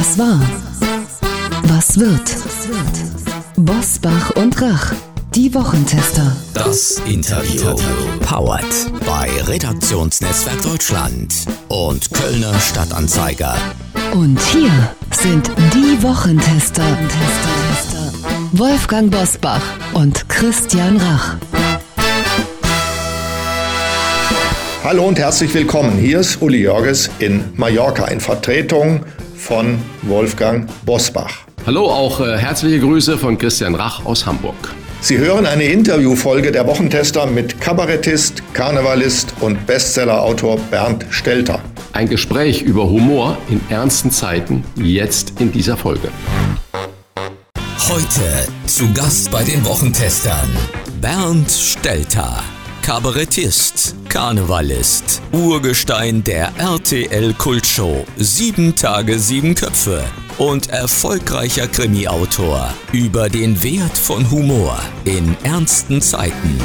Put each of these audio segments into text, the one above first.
Was war? Was wird? Bosbach und Rach, die Wochentester. Das Interview. Powered bei Redaktionsnetzwerk Deutschland und Kölner Stadtanzeiger. Und hier sind die Wochentester. Wolfgang Bosbach und Christian Rach. Hallo und herzlich willkommen. Hier ist Uli Jörges in Mallorca in Vertretung von Wolfgang Bosbach. Hallo, auch äh, herzliche Grüße von Christian Rach aus Hamburg. Sie hören eine Interviewfolge der Wochentester mit Kabarettist, Karnevalist und Bestsellerautor Bernd Stelter. Ein Gespräch über Humor in ernsten Zeiten, jetzt in dieser Folge. Heute zu Gast bei den Wochentestern Bernd Stelter. Kabarettist, Karnevalist, Urgestein der RTL-Kultshow Sieben Tage, sieben Köpfe und erfolgreicher Krimi-Autor über den Wert von Humor in ernsten Zeiten.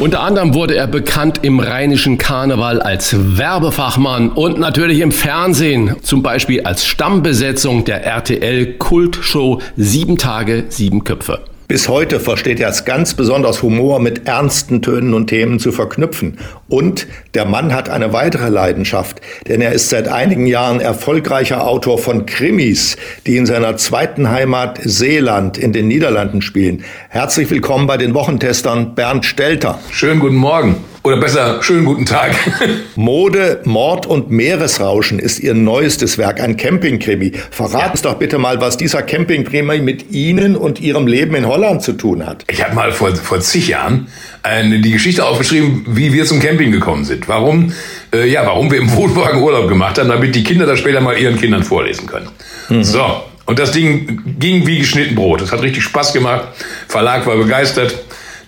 Unter anderem wurde er bekannt im rheinischen Karneval als Werbefachmann und natürlich im Fernsehen, zum Beispiel als Stammbesetzung der RTL-Kultshow Sieben Tage, sieben Köpfe. Bis heute versteht er es ganz besonders, Humor mit ernsten Tönen und Themen zu verknüpfen. Und der Mann hat eine weitere Leidenschaft, denn er ist seit einigen Jahren erfolgreicher Autor von Krimis, die in seiner zweiten Heimat Seeland in den Niederlanden spielen. Herzlich willkommen bei den Wochentestern Bernd Stelter. Schönen guten Morgen. Oder besser, schönen guten Tag. Mode, Mord und Meeresrauschen ist Ihr neuestes Werk, ein Campingkrimi. Verraten ja. uns doch bitte mal, was dieser Campingkrimi mit Ihnen und Ihrem Leben in Holland zu tun hat. Ich habe mal vor, vor zig Jahren eine, die Geschichte aufgeschrieben, wie wir zum Camping gekommen sind. Warum, äh, ja, warum wir im Wohnwagen Urlaub gemacht haben, damit die Kinder das später mal ihren Kindern vorlesen können. Mhm. So, und das Ding ging wie geschnitten Brot. Es hat richtig Spaß gemacht. Verlag war begeistert.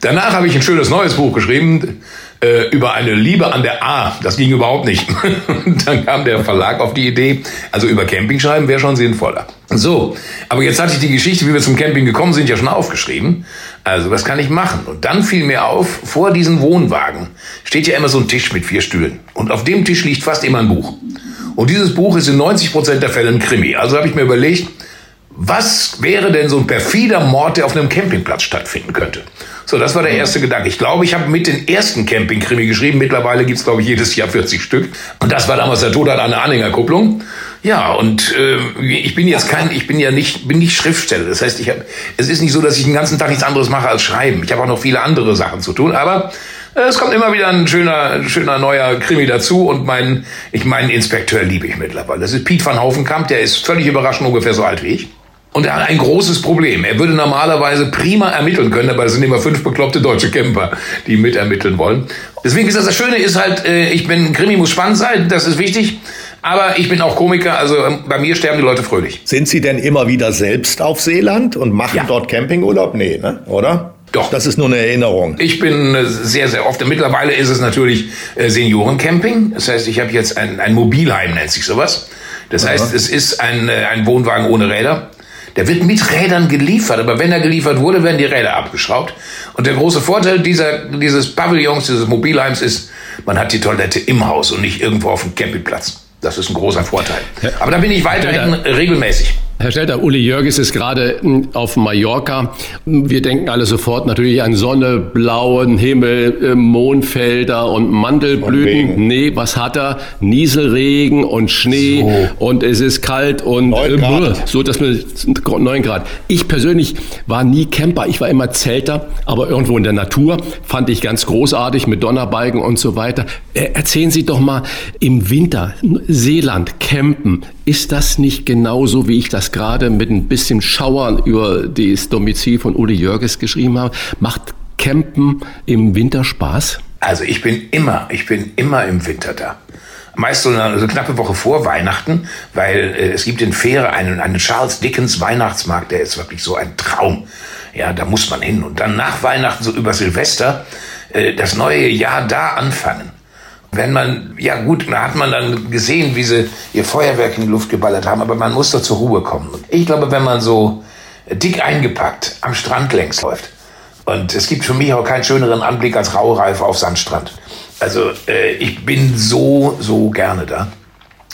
Danach habe ich ein schönes neues Buch geschrieben äh, über eine Liebe an der A. Das ging überhaupt nicht. Dann kam der Verlag auf die Idee, also über Camping schreiben wäre schon sinnvoller. So, aber jetzt hatte ich die Geschichte, wie wir zum Camping gekommen sind, ja schon aufgeschrieben. Also, was kann ich machen? Und dann fiel mir auf, vor diesen Wohnwagen steht ja immer so ein Tisch mit vier Stühlen. Und auf dem Tisch liegt fast immer ein Buch. Und dieses Buch ist in 90 Prozent der Fälle ein Krimi. Also habe ich mir überlegt, was wäre denn so ein perfider Mord, der auf einem Campingplatz stattfinden könnte? So, das war der erste Gedanke. Ich glaube, ich habe mit den ersten Camping-Krimi geschrieben. Mittlerweile gibt's glaube ich, jedes Jahr 40 Stück. Und das war damals der Tod an einer Anhängerkupplung. Ja, und äh, ich bin jetzt kein, ich bin ja nicht, bin nicht Schriftsteller. Das heißt, ich habe, es ist nicht so, dass ich den ganzen Tag nichts anderes mache als schreiben. Ich habe auch noch viele andere Sachen zu tun. Aber äh, es kommt immer wieder ein schöner, schöner neuer Krimi dazu und mein, ich meinen Inspekteur liebe ich mittlerweile. Das ist Piet van Hovenkamp, der ist völlig überraschend ungefähr so alt wie ich. Und er hat ein großes Problem. Er würde normalerweise prima ermitteln können, aber es sind immer fünf bekloppte deutsche Camper, die mitermitteln wollen. Deswegen ist das das Schöne, ist halt, äh, ich bin, Krimi muss spannend sein, das ist wichtig. Aber ich bin auch Komiker, also ähm, bei mir sterben die Leute fröhlich. Sind Sie denn immer wieder selbst auf Seeland und machen ja. dort Campingurlaub? Nee, ne? oder? Doch. Das ist nur eine Erinnerung. Ich bin äh, sehr, sehr oft. Mittlerweile ist es natürlich äh, Seniorencamping. Das heißt, ich habe jetzt ein, ein Mobilheim, nennt sich sowas. Das heißt, es ist ein, ein Wohnwagen ohne Räder. Der wird mit Rädern geliefert, aber wenn er geliefert wurde, werden die Räder abgeschraubt. Und der große Vorteil dieser, dieses Pavillons, dieses Mobilheims ist, man hat die Toilette im Haus und nicht irgendwo auf dem Campingplatz. Das ist ein großer Vorteil. Aber da bin ich weiterhin regelmäßig. Herr Stelter, Uli Jörges ist gerade hm, auf Mallorca. Wir denken alle sofort natürlich an Sonne, blauen Himmel, äh, Mondfelder und Mandelblüten. Nee, was hat er? Nieselregen und Schnee so. und es ist kalt und äh, so, dass wir 9 Grad. Ich persönlich war nie Camper, ich war immer Zelter, aber irgendwo in der Natur fand ich ganz großartig mit Donnerbalken und so weiter. Äh, erzählen Sie doch mal im Winter Seeland campen. Ist das nicht genauso, wie ich das gerade mit ein bisschen Schauern über das Domizil von Uli Jörges geschrieben habe? Macht Campen im Winter Spaß? Also ich bin immer, ich bin immer im Winter da. Meist so eine, so knappe Woche vor Weihnachten, weil äh, es gibt in Fähre einen, einen Charles Dickens Weihnachtsmarkt, der ist wirklich so ein Traum. Ja, da muss man hin. Und dann nach Weihnachten, so über Silvester, äh, das neue Jahr da anfangen wenn man, ja gut, da hat man dann gesehen, wie sie ihr Feuerwerk in die Luft geballert haben, aber man muss doch zur Ruhe kommen. Ich glaube, wenn man so dick eingepackt am Strand längs läuft, und es gibt für mich auch keinen schöneren Anblick als Raureife auf Sandstrand. Also äh, ich bin so, so gerne da.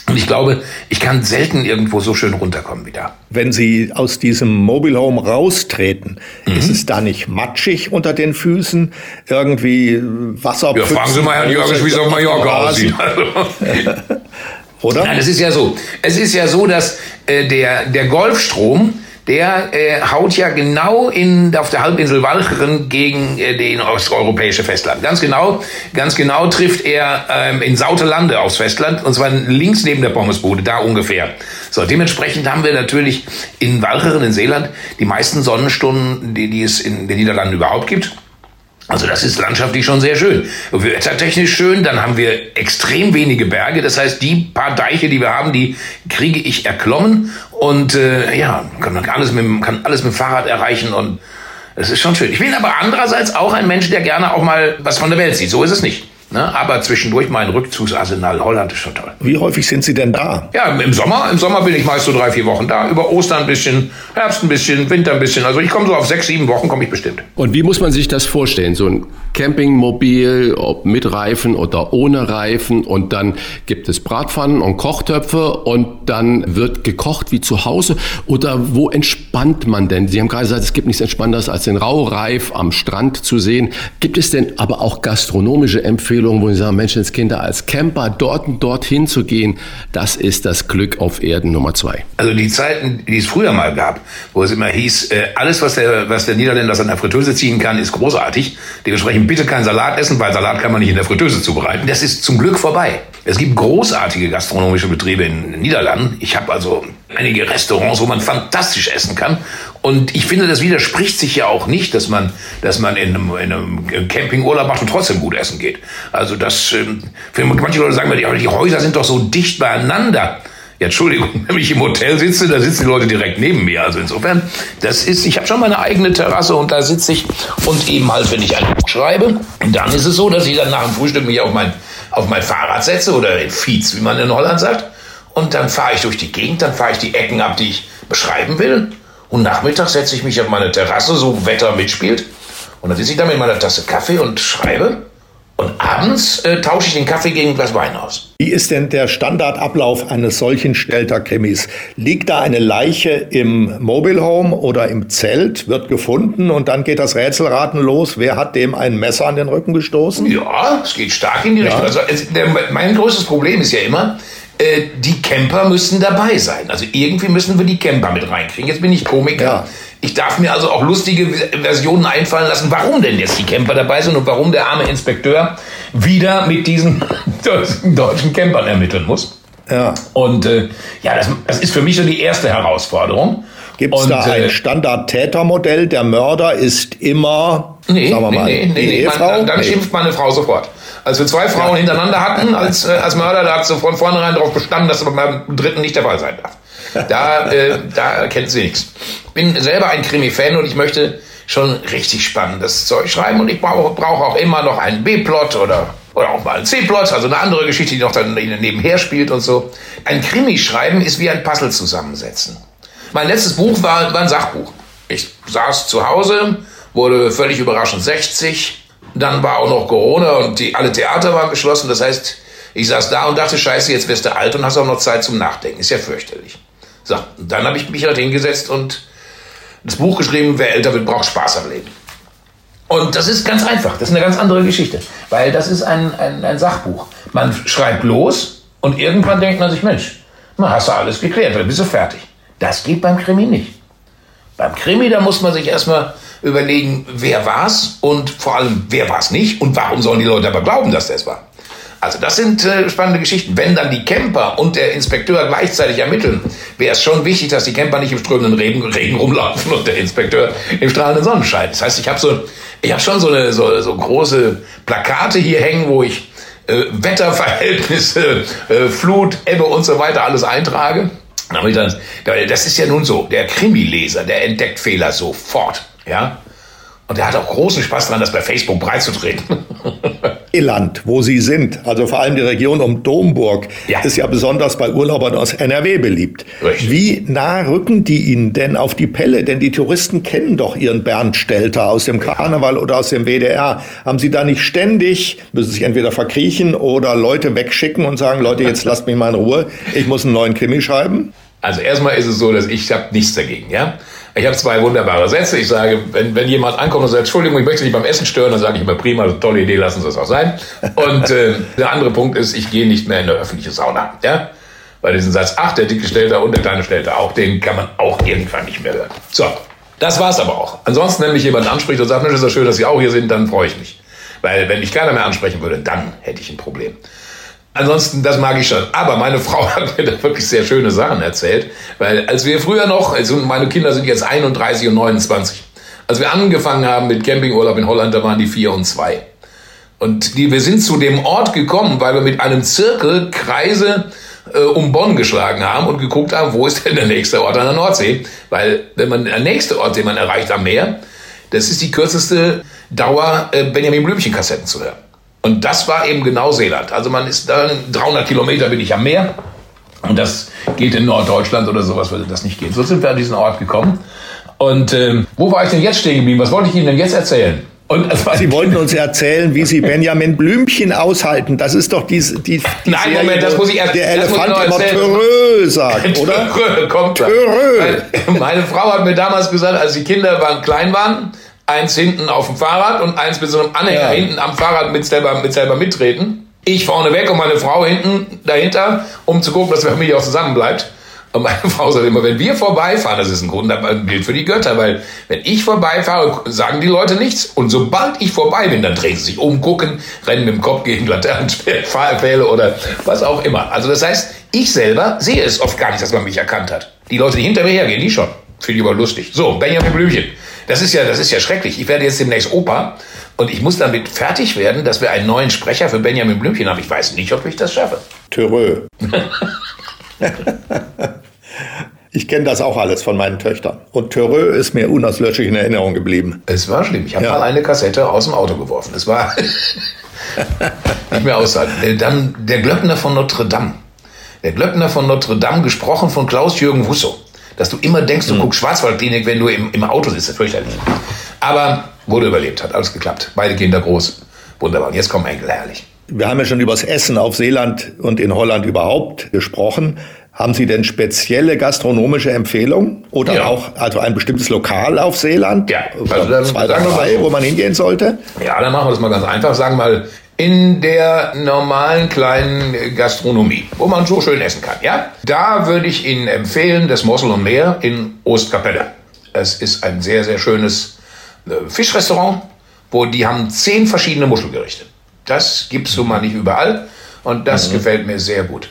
Und ich glaube, ich kann selten irgendwo so schön runterkommen wie da. Wenn Sie aus diesem Mobile Home raustreten, mhm. ist es da nicht matschig unter den Füßen? Irgendwie Wasser? Ja, fragen Sie mal Herrn Jörgens, wie es auf Mallorca aussieht. Oder? Nein, es ist ja so. Es ist ja so, dass äh, der, der Golfstrom der äh, haut ja genau in, auf der Halbinsel Walcheren gegen äh, den osteuropäische Festland. Ganz genau, ganz genau trifft er ähm, in Sautelande aufs Festland und zwar links neben der Pommesbude, da ungefähr. So, dementsprechend haben wir natürlich in Walcheren in Seeland die meisten Sonnenstunden, die, die es in den Niederlanden überhaupt gibt. Also das ist landschaftlich schon sehr schön. Wettertechnisch schön, dann haben wir extrem wenige Berge. Das heißt, die paar Deiche, die wir haben, die kriege ich erklommen und äh, ja, kann, alles mit, kann alles mit dem Fahrrad erreichen und es ist schon schön. Ich bin aber andererseits auch ein Mensch, der gerne auch mal was von der Welt sieht. So ist es nicht. Ne? Aber zwischendurch mein Rückzugsarsenal Holland ist schon toll. Wie häufig sind Sie denn da? Ja, im Sommer. Im Sommer bin ich meist so drei, vier Wochen da. Über Ostern ein bisschen, Herbst ein bisschen, Winter ein bisschen. Also ich komme so auf sechs, sieben Wochen komme ich bestimmt. Und wie muss man sich das vorstellen? So ein Campingmobil, ob mit Reifen oder ohne Reifen. Und dann gibt es Bratpfannen und Kochtöpfe und dann wird gekocht wie zu Hause. Oder wo entspannt man denn? Sie haben gerade gesagt, es gibt nichts Entspannenderes als den Raureif am Strand zu sehen. Gibt es denn aber auch gastronomische Empfehlungen? Empfehlungen, wo Sie sagen, Menschenskinder, als Camper dort und dorthin zu gehen, das ist das Glück auf Erden Nummer zwei. Also die Zeiten, die es früher mal gab, wo es immer hieß, äh, alles, was der, was der Niederländer aus einer Fritteuse ziehen kann, ist großartig. Dementsprechend bitte keinen Salat essen, weil Salat kann man nicht in der Fritteuse zubereiten. Das ist zum Glück vorbei. Es gibt großartige gastronomische Betriebe in den Niederlanden. Ich habe also einige Restaurants, wo man fantastisch essen kann. Und ich finde, das widerspricht sich ja auch nicht, dass man, dass man in einem, in einem Campingurlaub macht und trotzdem gut essen geht. Also das, ähm, für manche Leute sagen mir, die Häuser sind doch so dicht beieinander. Ja, Entschuldigung, wenn ich im Hotel sitze, da sitzen die Leute direkt neben mir. Also insofern, das ist, ich habe schon meine eigene Terrasse und da sitze ich und eben halt, wenn ich ein Buch schreibe, dann ist es so, dass ich dann nach dem Frühstück mich auf mein, auf mein Fahrrad setze oder in Fiets, wie man in Holland sagt. Und dann fahre ich durch die Gegend, dann fahre ich die Ecken ab, die ich beschreiben will. Und nachmittags setze ich mich auf meine Terrasse, so Wetter mitspielt. Und dann sitze ich da mit meiner Tasse Kaffee und schreibe. Und abends äh, tausche ich den Kaffee gegen ein Glas Wein aus. Wie ist denn der Standardablauf eines solchen Stelter-Krimis? Liegt da eine Leiche im Mobile Home oder im Zelt, wird gefunden und dann geht das Rätselraten los. Wer hat dem ein Messer an den Rücken gestoßen? Ja, es geht stark in die ja. Richtung. Also, der, mein größtes Problem ist ja immer, äh, die Camper müssen dabei sein. Also irgendwie müssen wir die Camper mit reinkriegen. Jetzt bin ich Komiker. Ja. Ich darf mir also auch lustige Versionen einfallen lassen, warum denn jetzt die Camper dabei sind und warum der arme Inspekteur wieder mit diesen deutschen Campern ermitteln muss. Ja. Und äh, ja, das, das ist für mich so die erste Herausforderung. Gibt es da ein äh, Standard-Tätermodell? Der Mörder ist immer, nee, sagen wir mal, nee, nee, nee, Ehefrau? Man, dann, dann schimpft meine Frau sofort. Als wir zwei Frauen ja. hintereinander hatten als, äh, als Mörder, da hat sie von vornherein darauf bestanden, dass das beim dritten nicht der Fall sein darf. Da, äh, da kennt sie nichts. Bin selber ein Krimi-Fan und ich möchte schon richtig spannendes Zeug schreiben und ich brauche brauch auch immer noch einen B-Plot oder, oder auch mal einen C-Plot, also eine andere Geschichte, die noch dann nebenher spielt und so. Ein Krimi schreiben ist wie ein Puzzle zusammensetzen. Mein letztes Buch war, war ein Sachbuch. Ich saß zu Hause, wurde völlig überraschend 60. Dann war auch noch Corona und die, alle Theater waren geschlossen. Das heißt, ich saß da und dachte, scheiße, jetzt wirst du alt und hast auch noch Zeit zum Nachdenken. Ist ja fürchterlich. So, dann habe ich mich halt hingesetzt und das Buch geschrieben, wer älter wird, braucht Spaß am Leben. Und das ist ganz einfach, das ist eine ganz andere Geschichte, weil das ist ein, ein, ein Sachbuch. Man schreibt los und irgendwann denkt man sich, Mensch, na, hast du alles geklärt, dann bist du fertig. Das geht beim Krimi nicht. Beim Krimi, da muss man sich erstmal überlegen, wer war's und vor allem, wer war's nicht und warum sollen die Leute aber glauben, dass das war. Also das sind äh, spannende Geschichten. Wenn dann die Camper und der Inspekteur gleichzeitig ermitteln, wäre es schon wichtig, dass die Camper nicht im strömenden Regen, Regen rumlaufen und der Inspekteur im strahlenden Sonnenschein. Das heißt, ich habe so, ich schon so eine so, so große Plakate hier hängen, wo ich äh, Wetterverhältnisse, äh, Flut, Ebbe und so weiter alles eintrage. Das ist ja nun so. Der Krimileser, der entdeckt Fehler sofort. Ja. Und er hat auch großen Spaß daran, das bei Facebook breitzutreten. Land, wo Sie sind, also vor allem die Region um Domburg, ja. ist ja besonders bei Urlaubern aus NRW beliebt. Richtig. Wie nah rücken die Ihnen denn auf die Pelle? Denn die Touristen kennen doch Ihren Bernd Stelter aus dem Karneval oder aus dem WDR. Haben Sie da nicht ständig, müssen sich entweder verkriechen oder Leute wegschicken und sagen, Leute, jetzt lasst mich mal in Ruhe, ich muss einen neuen Krimi schreiben? Also erstmal ist es so, dass ich habe nichts dagegen, ja. Ich habe zwei wunderbare Sätze. Ich sage, wenn, wenn jemand ankommt und sagt, Entschuldigung, ich möchte nicht beim Essen stören, dann sage ich immer, prima, tolle Idee, lassen Sie es auch sein. Und äh, der andere Punkt ist, ich gehe nicht mehr in eine öffentliche Sauna. Ja? Weil diesen Satz, ach, der dicke Stelter und der kleine Stelter auch, den kann man auch irgendwann nicht mehr hören. So, das war's aber auch. Ansonsten, wenn mich jemand anspricht und sagt, Mensch, ist das schön, dass Sie auch hier sind, dann freue ich mich. Weil wenn mich keiner mehr ansprechen würde, dann hätte ich ein Problem. Ansonsten, das mag ich schon. Aber meine Frau hat mir da wirklich sehr schöne Sachen erzählt. Weil als wir früher noch, also meine Kinder sind jetzt 31 und 29. Als wir angefangen haben mit Campingurlaub in Holland, da waren die vier und zwei. Und die, wir sind zu dem Ort gekommen, weil wir mit einem Zirkel Kreise äh, um Bonn geschlagen haben und geguckt haben, wo ist denn der nächste Ort an der Nordsee? Weil wenn man der nächste Ort, den man erreicht am Meer, das ist die kürzeste Dauer, äh, Benjamin Blümchen-Kassetten zu hören. Und das war eben genau Seeland. Also man ist dann 300 Kilometer bin ich am Meer. Und das geht in Norddeutschland oder sowas würde das nicht gehen. So sind wir an diesen Ort gekommen. Und ähm, wo war ich denn jetzt stehen geblieben? Was wollte ich Ihnen denn jetzt erzählen? Sie wollten uns erzählen, wie Sie Benjamin Blümchen aushalten. Das ist doch die, die, die Nein, Serie, Moment, das muss ich erst. Der Elefant immer Törö sagt, oder? Törö kommt Törö. Meine Frau hat mir damals gesagt, als die Kinder waren, klein waren, eins hinten auf dem Fahrrad und eins mit so einem Anhänger ja. hinten am Fahrrad mit selber, mit selber mittreten. Ich vorne weg und meine Frau hinten dahinter, um zu gucken, dass die Familie auch zusammen bleibt. Und meine Frau sagt immer, wenn wir vorbeifahren, das ist ein Grund, ein Bild für die Götter, weil wenn ich vorbeifahre, sagen die Leute nichts. Und sobald ich vorbei bin, dann drehen sie sich um, gucken, rennen mit dem Kopf gegen Laternenpfähle oder was auch immer. Also das heißt, ich selber sehe es oft gar nicht, dass man mich erkannt hat. Die Leute, die hinter mir hergehen, die schon. Finde ich aber lustig. So, Benjamin Blümchen. Das ist ja, das ist ja schrecklich. Ich werde jetzt demnächst Opa und ich muss damit fertig werden, dass wir einen neuen Sprecher für Benjamin Blümchen haben. Ich weiß nicht, ob ich das schaffe. Törö. Ich kenne das auch alles von meinen Töchtern. Und Törö ist mir unauslöschlich in Erinnerung geblieben. Es war schlimm. Ich habe ja. mal eine Kassette aus dem Auto geworfen. Es war nicht mehr aushalten. Dann der Glöckner von Notre Dame. Der Glöckner von Notre Dame, gesprochen von Klaus-Jürgen Wusso dass du immer denkst, du mhm. guckst Schwarzwaldklinik, wenn du im, im Auto sitzt. Das ist fürchterlich. Aber wurde überlebt, hat alles geklappt. Beide Kinder groß. Wunderbar. Und jetzt kommen Enkel, herrlich. Wir haben ja schon über das Essen auf Seeland und in Holland überhaupt gesprochen. Haben Sie denn spezielle gastronomische Empfehlungen oder ja. auch also ein bestimmtes Lokal auf Seeland? Ja, also dann, zwei, drei, wo man hingehen sollte? Ja, dann machen wir das mal ganz einfach. Sagen wir mal in der normalen kleinen Gastronomie, wo man so schön essen kann. Ja? Da würde ich Ihnen empfehlen, das Mossel und Meer in Ostkapelle. Es ist ein sehr, sehr schönes äh, Fischrestaurant, wo die haben zehn verschiedene Muschelgerichte. Das gibt es so mal nicht überall und das mhm. gefällt mir sehr gut.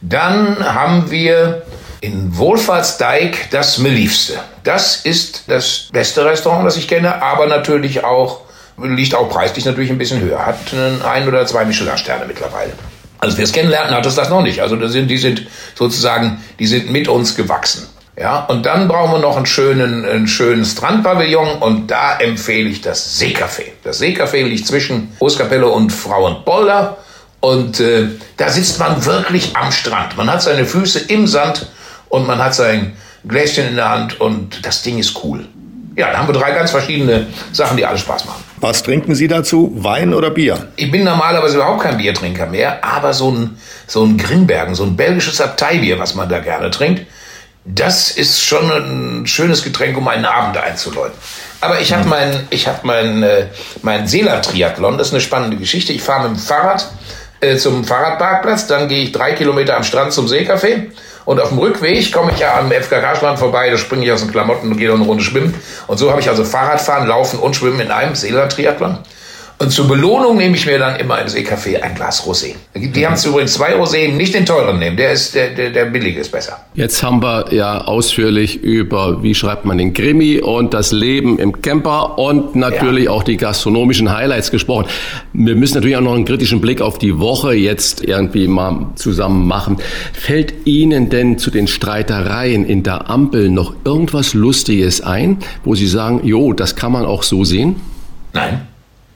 Dann haben wir in Wohlfahrtsdeik das Meliefste. Das ist das beste Restaurant, das ich kenne, aber natürlich auch liegt auch preislich natürlich ein bisschen höher. Hat ein oder zwei Michelin-Sterne mittlerweile. Als wir es kennenlernten, hat es das noch nicht. Also das sind, die sind sozusagen, die sind mit uns gewachsen. Ja, und dann brauchen wir noch einen schönen, einen schönen Strandpavillon und da empfehle ich das Seecafé. Das Seecafé liegt zwischen Großkapelle und Frauenbolder und äh, da sitzt man wirklich am Strand. Man hat seine Füße im Sand und man hat sein Gläschen in der Hand und das Ding ist cool. Ja, da haben wir drei ganz verschiedene Sachen, die alle Spaß machen. Was trinken Sie dazu? Wein oder Bier? Ich bin normalerweise überhaupt kein Biertrinker mehr, aber so ein, so ein Grimbergen, so ein belgisches Abteibier, was man da gerne trinkt, das ist schon ein schönes Getränk, um einen Abend einzuläuten. Aber ich habe mein, ich hab mein, äh, mein Seeler-Triathlon, das ist eine spannende Geschichte. Ich fahre mit dem Fahrrad äh, zum Fahrradparkplatz, dann gehe ich drei Kilometer am Strand zum Seecafé und auf dem Rückweg komme ich ja am FKK-Strand vorbei, da springe ich aus den Klamotten und gehe noch eine Runde schwimmen. Und so habe ich also Fahrradfahren, Laufen und Schwimmen in einem Seeland-Triathlon. Und zur Belohnung nehme ich mir dann immer im Seekaffee ein Glas Rosé. Die mhm. haben es übrigens zwei Rosé, nicht den teuren nehmen, der ist der, der, der billige ist besser. Jetzt haben wir ja ausführlich über, wie schreibt man den Krimi und das Leben im Camper und natürlich ja. auch die gastronomischen Highlights gesprochen. Wir müssen natürlich auch noch einen kritischen Blick auf die Woche jetzt irgendwie mal zusammen machen. Fällt Ihnen denn zu den Streitereien in der Ampel noch irgendwas Lustiges ein, wo Sie sagen, jo, das kann man auch so sehen? Nein.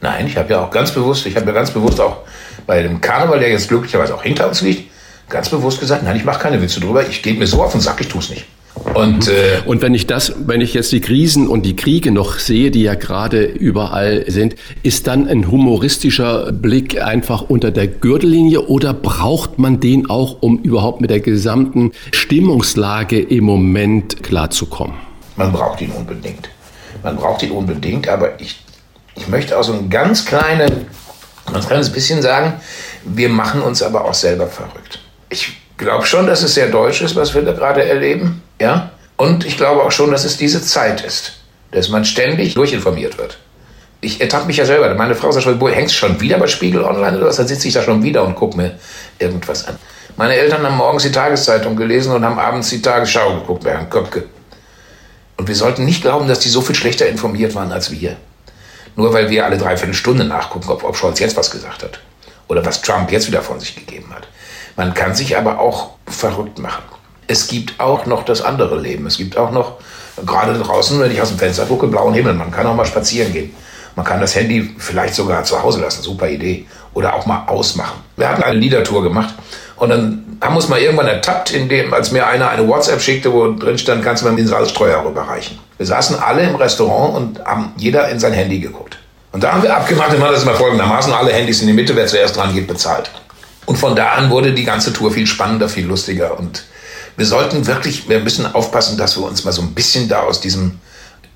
Nein, ich habe ja auch ganz bewusst, ich habe ja ganz bewusst auch bei dem Karneval, der jetzt glücklicherweise auch hinter uns liegt, ganz bewusst gesagt, nein, ich mache keine Witze drüber, ich gehe mir so auf den Sack, ich tue es nicht. Und, äh, und wenn ich das, wenn ich jetzt die Krisen und die Kriege noch sehe, die ja gerade überall sind, ist dann ein humoristischer Blick einfach unter der Gürtellinie oder braucht man den auch, um überhaupt mit der gesamten Stimmungslage im Moment klarzukommen? Man braucht ihn unbedingt. Man braucht ihn unbedingt, aber ich ich möchte auch so ein ganz, kleine, ganz kleines bisschen sagen, wir machen uns aber auch selber verrückt. Ich glaube schon, dass es sehr deutsch ist, was wir da gerade erleben. Ja? Und ich glaube auch schon, dass es diese Zeit ist, dass man ständig durchinformiert wird. Ich ertappe mich ja selber. Meine Frau sagt schon, hängst du schon wieder bei Spiegel Online oder was? Dann sitze ich da schon wieder und gucke mir irgendwas an. Meine Eltern haben morgens die Tageszeitung gelesen und haben abends die Tagesschau geguckt bei Herrn Köpke. Und wir sollten nicht glauben, dass die so viel schlechter informiert waren als wir. Nur weil wir alle dreiviertel Stunde nachgucken, ob, ob Scholz jetzt was gesagt hat. Oder was Trump jetzt wieder von sich gegeben hat. Man kann sich aber auch verrückt machen. Es gibt auch noch das andere Leben. Es gibt auch noch, gerade draußen, wenn ich aus dem Fenster gucke, blauen Himmel. Man kann auch mal spazieren gehen. Man kann das Handy vielleicht sogar zu Hause lassen. Super Idee. Oder auch mal ausmachen. Wir hatten eine Liedertour gemacht und dann haben wir uns mal irgendwann ertappt, indem, als mir einer eine WhatsApp schickte, wo drin stand, kannst du mir den Salzstreuer rüberreichen. Wir saßen alle im Restaurant und haben jeder in sein Handy geguckt. Und da haben wir abgemacht, machen das mal folgendermaßen, alle Handys in die Mitte, wer zuerst dran geht, bezahlt. Und von da an wurde die ganze Tour viel spannender, viel lustiger. Und wir sollten wirklich, wir müssen aufpassen, dass wir uns mal so ein bisschen da aus diesem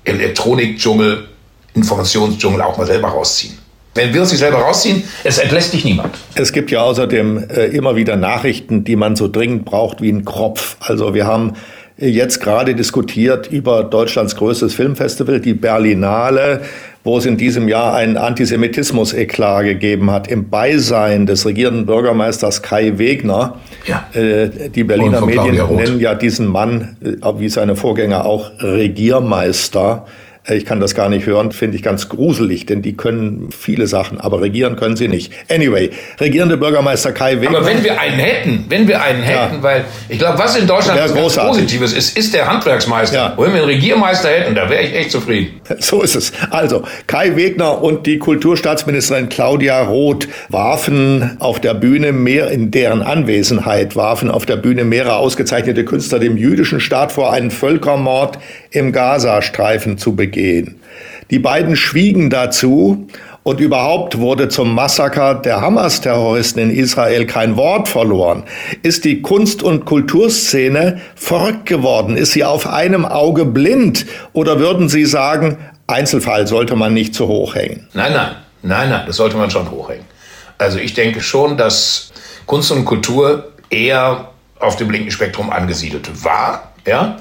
Elektronikdschungel, Informationsdschungel auch mal selber rausziehen. Wenn wir uns selber rausziehen, es entlässt dich niemand. Es gibt ja außerdem äh, immer wieder Nachrichten, die man so dringend braucht wie ein Kropf. Also wir haben jetzt gerade diskutiert über Deutschlands größtes Filmfestival, die Berlinale, wo es in diesem Jahr einen Antisemitismus-Eklat gegeben hat, im Beisein des regierenden Bürgermeisters Kai Wegner. Ja. Äh, die Berliner Medien nennen ja diesen Mann, äh, wie seine Vorgänger auch, Regiermeister. Ich kann das gar nicht hören, finde ich ganz gruselig, denn die können viele Sachen, aber regieren können sie nicht. Anyway, regierende Bürgermeister Kai Weber. Aber wenn wir einen hätten, wenn wir einen hätten, ja. weil ich glaube, was in Deutschland ganz Positives ist, ist der Handwerksmeister. Ja. Wenn wir einen Regiermeister hätten, da wäre ich echt zufrieden. So ist es. Also, Kai Wegner und die Kulturstaatsministerin Claudia Roth warfen auf der Bühne mehr, in deren Anwesenheit warfen auf der Bühne mehrere ausgezeichnete Künstler dem jüdischen Staat vor, einen Völkermord im Gazastreifen zu begehen begehen. Die beiden schwiegen dazu und überhaupt wurde zum Massaker der Hamas-Terroristen in Israel kein Wort verloren. Ist die Kunst- und Kulturszene verrückt geworden? Ist sie auf einem Auge blind? Oder würden Sie sagen, Einzelfall sollte man nicht zu hoch hängen? Nein, nein, nein, nein, das sollte man schon hochhängen. Also ich denke schon, dass Kunst und Kultur eher auf dem linken Spektrum angesiedelt war, ja,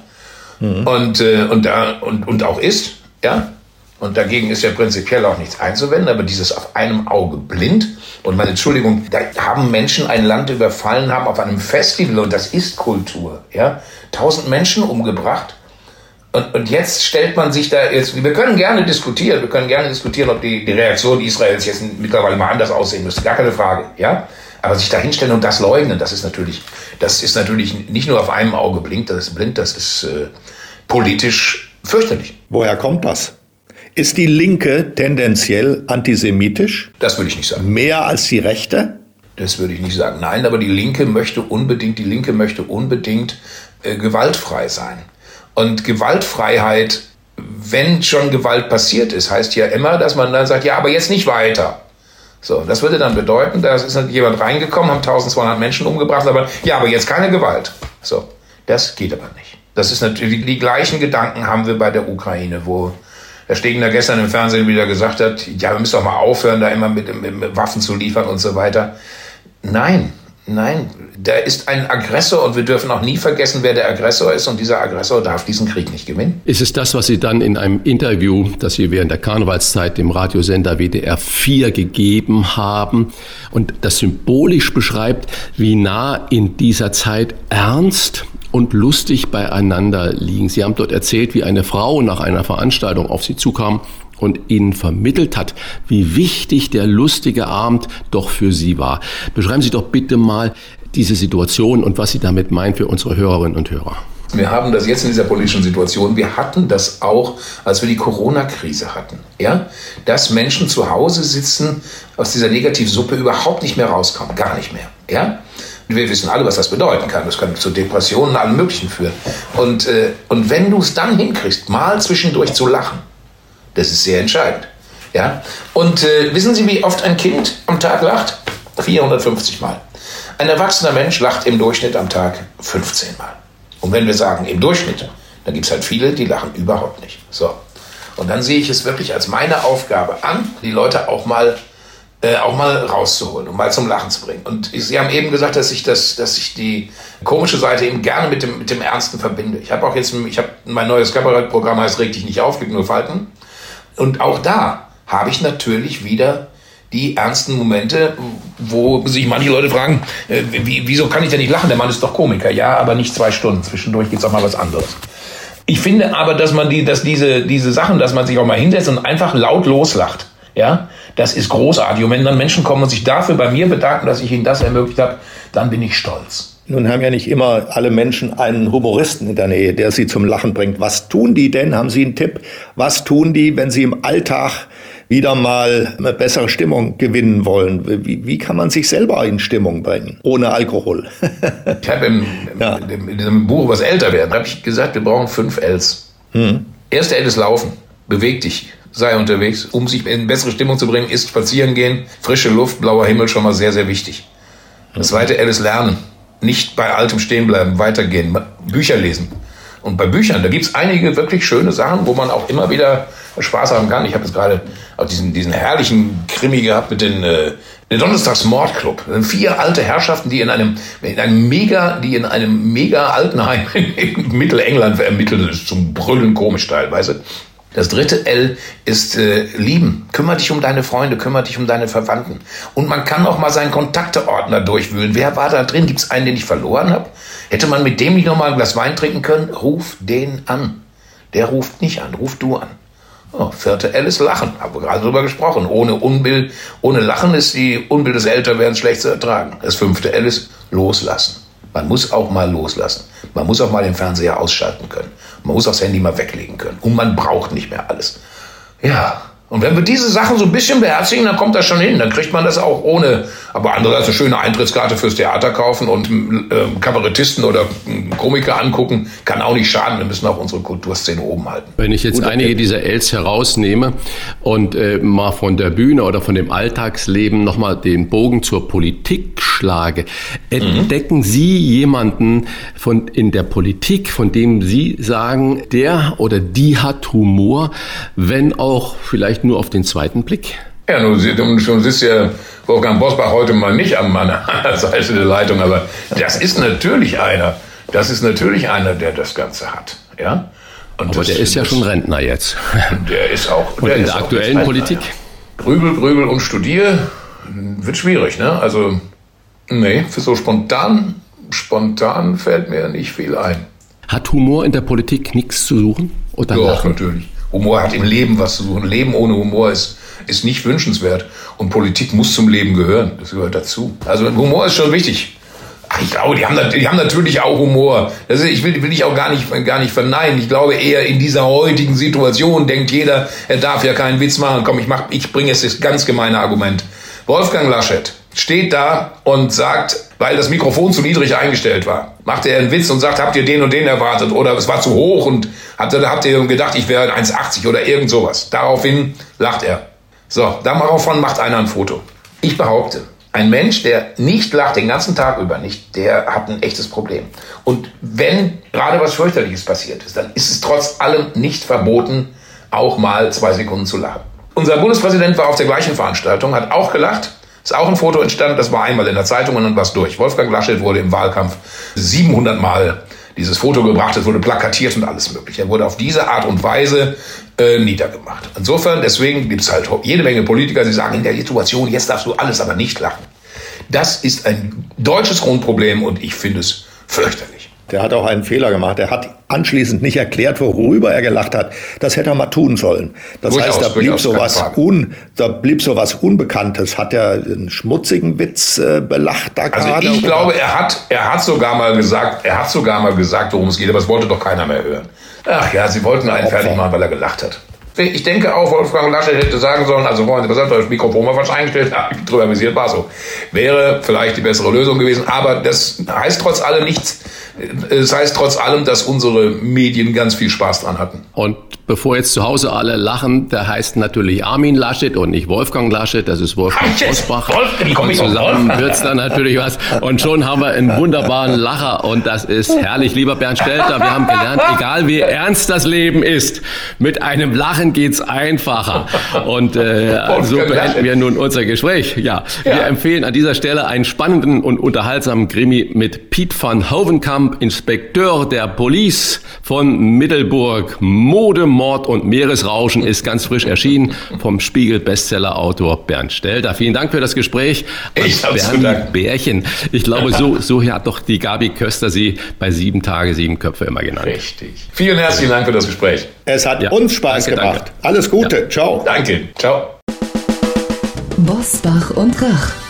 mhm. und, äh, und, da, und, und auch ist. Ja? Und dagegen ist ja prinzipiell auch nichts einzuwenden, aber dieses auf einem Auge blind. Und meine Entschuldigung, da haben Menschen ein Land überfallen, haben auf einem Festival, und das ist Kultur, ja, tausend Menschen umgebracht. Und, und jetzt stellt man sich da jetzt, wir können gerne diskutieren, wir können gerne diskutieren, ob die, die Reaktion Israels jetzt mittlerweile mal anders aussehen müsste, gar keine Frage, ja. Aber sich da hinstellen und das leugnen, das ist natürlich, das ist natürlich nicht nur auf einem Auge blind, das ist blind, das ist äh, politisch Fürchterlich. Woher kommt das? Ist die Linke tendenziell antisemitisch? Das würde ich nicht sagen. Mehr als die Rechte? Das würde ich nicht sagen. Nein, aber die Linke möchte unbedingt, die Linke möchte unbedingt äh, gewaltfrei sein. Und Gewaltfreiheit, wenn schon Gewalt passiert ist, heißt ja immer, dass man dann sagt, ja, aber jetzt nicht weiter. So, das würde dann bedeuten, da ist jemand reingekommen, haben 1200 Menschen umgebracht, aber ja, aber jetzt keine Gewalt. So, das geht aber nicht. Das ist natürlich, die gleichen Gedanken haben wir bei der Ukraine, wo Herr Stegner gestern im Fernsehen wieder gesagt hat, ja, wir müssen doch mal aufhören, da immer mit, mit, mit Waffen zu liefern und so weiter. Nein, nein, da ist ein Aggressor und wir dürfen auch nie vergessen, wer der Aggressor ist und dieser Aggressor darf diesen Krieg nicht gewinnen. Ist es das, was Sie dann in einem Interview, das Sie während der Karnevalszeit dem Radiosender WDR 4 gegeben haben und das symbolisch beschreibt, wie nah in dieser Zeit Ernst und lustig beieinander liegen. Sie haben dort erzählt, wie eine Frau nach einer Veranstaltung auf Sie zukam und ihnen vermittelt hat, wie wichtig der lustige Abend doch für sie war. Beschreiben Sie doch bitte mal diese Situation und was Sie damit meinen für unsere Hörerinnen und Hörer. Wir haben das jetzt in dieser politischen Situation. Wir hatten das auch, als wir die Corona-Krise hatten. Ja? Dass Menschen zu Hause sitzen, aus dieser Negativsuppe überhaupt nicht mehr rauskommen. Gar nicht mehr. Ja? Wir wissen alle, was das bedeuten kann. Das kann zu Depressionen, allem Möglichen führen. Und, äh, und wenn du es dann hinkriegst, mal zwischendurch zu lachen, das ist sehr entscheidend. Ja? Und äh, wissen Sie, wie oft ein Kind am Tag lacht? 450 Mal. Ein erwachsener Mensch lacht im Durchschnitt am Tag 15 Mal. Und wenn wir sagen im Durchschnitt, dann gibt es halt viele, die lachen überhaupt nicht. So. Und dann sehe ich es wirklich als meine Aufgabe an, die Leute auch mal, äh, auch mal rauszuholen und mal zum Lachen zu bringen. Und Sie haben eben gesagt, dass ich, das, dass ich die komische Seite eben gerne mit dem, mit dem Ernsten verbinde. Ich habe auch jetzt, ich habe mein neues Kabarettprogramm heißt Reg dich nicht auf, gibt nur Falten. Und auch da habe ich natürlich wieder die ernsten Momente, wo sich manche Leute fragen, äh, wie, wieso kann ich denn nicht lachen? Der Mann ist doch Komiker. Ja, aber nicht zwei Stunden. Zwischendurch geht's auch mal was anderes. Ich finde aber, dass man die, dass diese, diese Sachen, dass man sich auch mal hinsetzt und einfach laut loslacht. Ja, das ist großartig. Und wenn dann Menschen kommen und sich dafür bei mir bedanken, dass ich ihnen das ermöglicht habe, dann bin ich stolz. Nun haben ja nicht immer alle Menschen einen Humoristen in der Nähe, der sie zum Lachen bringt. Was tun die denn? Haben Sie einen Tipp? Was tun die, wenn sie im Alltag wieder mal eine bessere Stimmung gewinnen wollen? Wie, wie kann man sich selber in Stimmung bringen, ohne Alkohol? ich habe im, ja. in diesem Buch was älter werden, habe ich gesagt, wir brauchen fünf Ls. Hm. Erste L ist Laufen. Beweg dich sei unterwegs. Um sich in bessere Stimmung zu bringen, ist spazieren gehen, frische Luft, blauer Himmel schon mal sehr, sehr wichtig. Das zweite L ist Lernen nicht bei altem stehen bleiben, weitergehen, Bücher lesen. Und bei Büchern, da gibt es einige wirklich schöne Sachen, wo man auch immer wieder Spaß haben kann. Ich habe jetzt gerade auch diesen, diesen herrlichen Krimi gehabt mit den äh, der Donnerstags Mordclub. Das sind vier alte Herrschaften, die in einem, in einem mega, die in einem mega Altenheim in Mittelengland ermitteln. Das ist zum Brüllen komisch teilweise. Das dritte L ist äh, lieben. Kümmer dich um deine Freunde, kümmer dich um deine Verwandten. Und man kann auch mal seinen Kontakteordner durchwühlen. Wer war da drin? Gibt es einen, den ich verloren habe? Hätte man mit dem nicht noch mal ein Glas Wein trinken können? Ruf den an. Der ruft nicht an, ruf du an. Oh, vierte L ist Lachen. Haben wir gerade drüber gesprochen. Ohne Unbill, ohne Lachen ist die Unbill des Älterwerdens schlecht zu ertragen. Das fünfte L ist Loslassen. Man muss auch mal loslassen. Man muss auch mal den Fernseher ausschalten können. Man muss das Handy mal weglegen können. Und man braucht nicht mehr alles. Ja, und wenn wir diese Sachen so ein bisschen beherzigen, dann kommt das schon hin. Dann kriegt man das auch ohne, aber andererseits eine schöne Eintrittskarte fürs Theater kaufen und äh, Kabarettisten oder äh, Komiker angucken, kann auch nicht schaden. Wir müssen auch unsere Kulturszene oben halten. Wenn ich jetzt Gut, einige dieser Els herausnehme und äh, mal von der Bühne oder von dem Alltagsleben nochmal den Bogen zur Politik schlage, entdecken mhm. Sie jemanden von, in der Politik, von dem Sie sagen, der oder die hat Humor, wenn auch vielleicht vielleicht nur auf den zweiten Blick? Ja, nun, nun sitzt ja Wolfgang Bosbach heute mal nicht an meiner Seite der Leitung, aber das ist natürlich einer, das ist natürlich einer, der das Ganze hat, ja. Und aber der ist ja schon Rentner jetzt. Der ist auch. Und in der aktuellen Politik? Grübel, grübel und studier wird schwierig, ne? Also, nee, für so spontan, spontan fällt mir nicht viel ein. Hat Humor in der Politik nichts zu suchen? Oder Doch, natürlich. Humor hat im Leben was zu suchen. Leben ohne Humor ist, ist nicht wünschenswert. Und Politik muss zum Leben gehören. Das gehört dazu. Also Humor ist schon wichtig. Ich glaube, die haben, die haben natürlich auch Humor. Das ist, ich will, will ich auch gar nicht, gar nicht verneinen. Ich glaube eher in dieser heutigen Situation denkt jeder, er darf ja keinen Witz machen. Komm, ich mach, ich bringe jetzt das ganz gemeine Argument. Wolfgang Laschet steht da und sagt, weil das Mikrofon zu niedrig eingestellt war, macht er einen Witz und sagt, habt ihr den und den erwartet oder es war zu hoch und habt ihr, habt ihr gedacht, ich wäre 1,80 oder irgend sowas. Daraufhin lacht er. So, daraufhin macht einer ein Foto. Ich behaupte, ein Mensch, der nicht lacht den ganzen Tag über nicht, der hat ein echtes Problem. Und wenn gerade was fürchterliches passiert ist, dann ist es trotz allem nicht verboten, auch mal zwei Sekunden zu lachen. Unser Bundespräsident war auf der gleichen Veranstaltung, hat auch gelacht Ist auch ein Foto entstanden, das war einmal in der Zeitung und dann war es durch. Wolfgang Laschet wurde im Wahlkampf 700 Mal dieses Foto gebracht, es wurde plakatiert und alles mögliche. Er wurde auf diese Art und Weise äh, niedergemacht. Insofern, deswegen gibt es halt jede Menge Politiker, die sagen, in der Situation, jetzt darfst du alles aber nicht lachen. Das ist ein deutsches Grundproblem und ich finde es fürchterlich. Der hat auch einen Fehler gemacht. Er hat anschließend nicht erklärt, worüber er gelacht hat. Das hätte er mal tun sollen. Das durchaus, heißt, da blieb sowas un, da blieb sowas Unbekanntes. Hat er einen schmutzigen Witz äh, belacht da also gerade? Ich glaube, er hat, er hat sogar mal gesagt, er hat sogar mal gesagt, worum es geht, aber es wollte doch keiner mehr hören. Ach ja, sie wollten einen fertig machen, weil er gelacht hat. Ich denke auch, Wolfgang Laschet hätte sagen sollen, also Freunde, was habt ihr das Mikrofon mal falsch eingestellt? Ja, drüber amüsiert war so. Wäre vielleicht die bessere Lösung gewesen, aber das heißt trotz allem nichts, es heißt trotz allem, dass unsere Medien ganz viel Spaß dran hatten. Und bevor jetzt zu Hause alle lachen, der heißt natürlich Armin Laschet und nicht Wolfgang Laschet, das ist Wolfgang Osbach. und zusammen wird's dann natürlich was. Und schon haben wir einen wunderbaren Lacher und das ist herrlich. Lieber Bernd Stelter, wir haben gelernt, egal wie ernst das Leben ist, mit einem Lachen geht's einfacher. Und äh, so beenden wir nun unser Gespräch. Ja, wir empfehlen an dieser Stelle einen spannenden und unterhaltsamen Krimi mit Piet van Hovenkamp, Inspekteur der Police von Middelburg. Mode, Mord und Meeresrauschen ist ganz frisch erschienen vom Spiegel-Bestseller-Autor Bernd Stelter. Vielen Dank für das Gespräch. Ich Bernd Bärchen. Ich glaube, so, so hat doch die Gabi Köster sie bei sieben Tage, sieben Köpfe immer genannt. Richtig. Vielen herzlichen Dank für das Gespräch. Es hat ja. uns Spaß danke, gemacht. Danke. Alles Gute. Ja. Ciao. Danke. Ciao. Bosbach und Rach.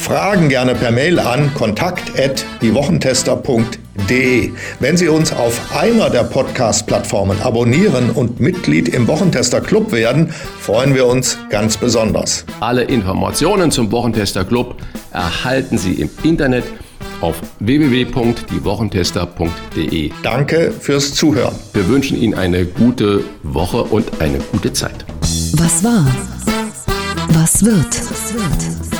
Fragen gerne per Mail an kontakt.diewochentester.de. Wenn Sie uns auf einer der Podcast-Plattformen abonnieren und Mitglied im Wochentester Club werden, freuen wir uns ganz besonders. Alle Informationen zum Wochentester Club erhalten Sie im Internet auf www.diewochentester.de. Danke fürs Zuhören. Wir wünschen Ihnen eine gute Woche und eine gute Zeit. Was war? Was wird? Was wird?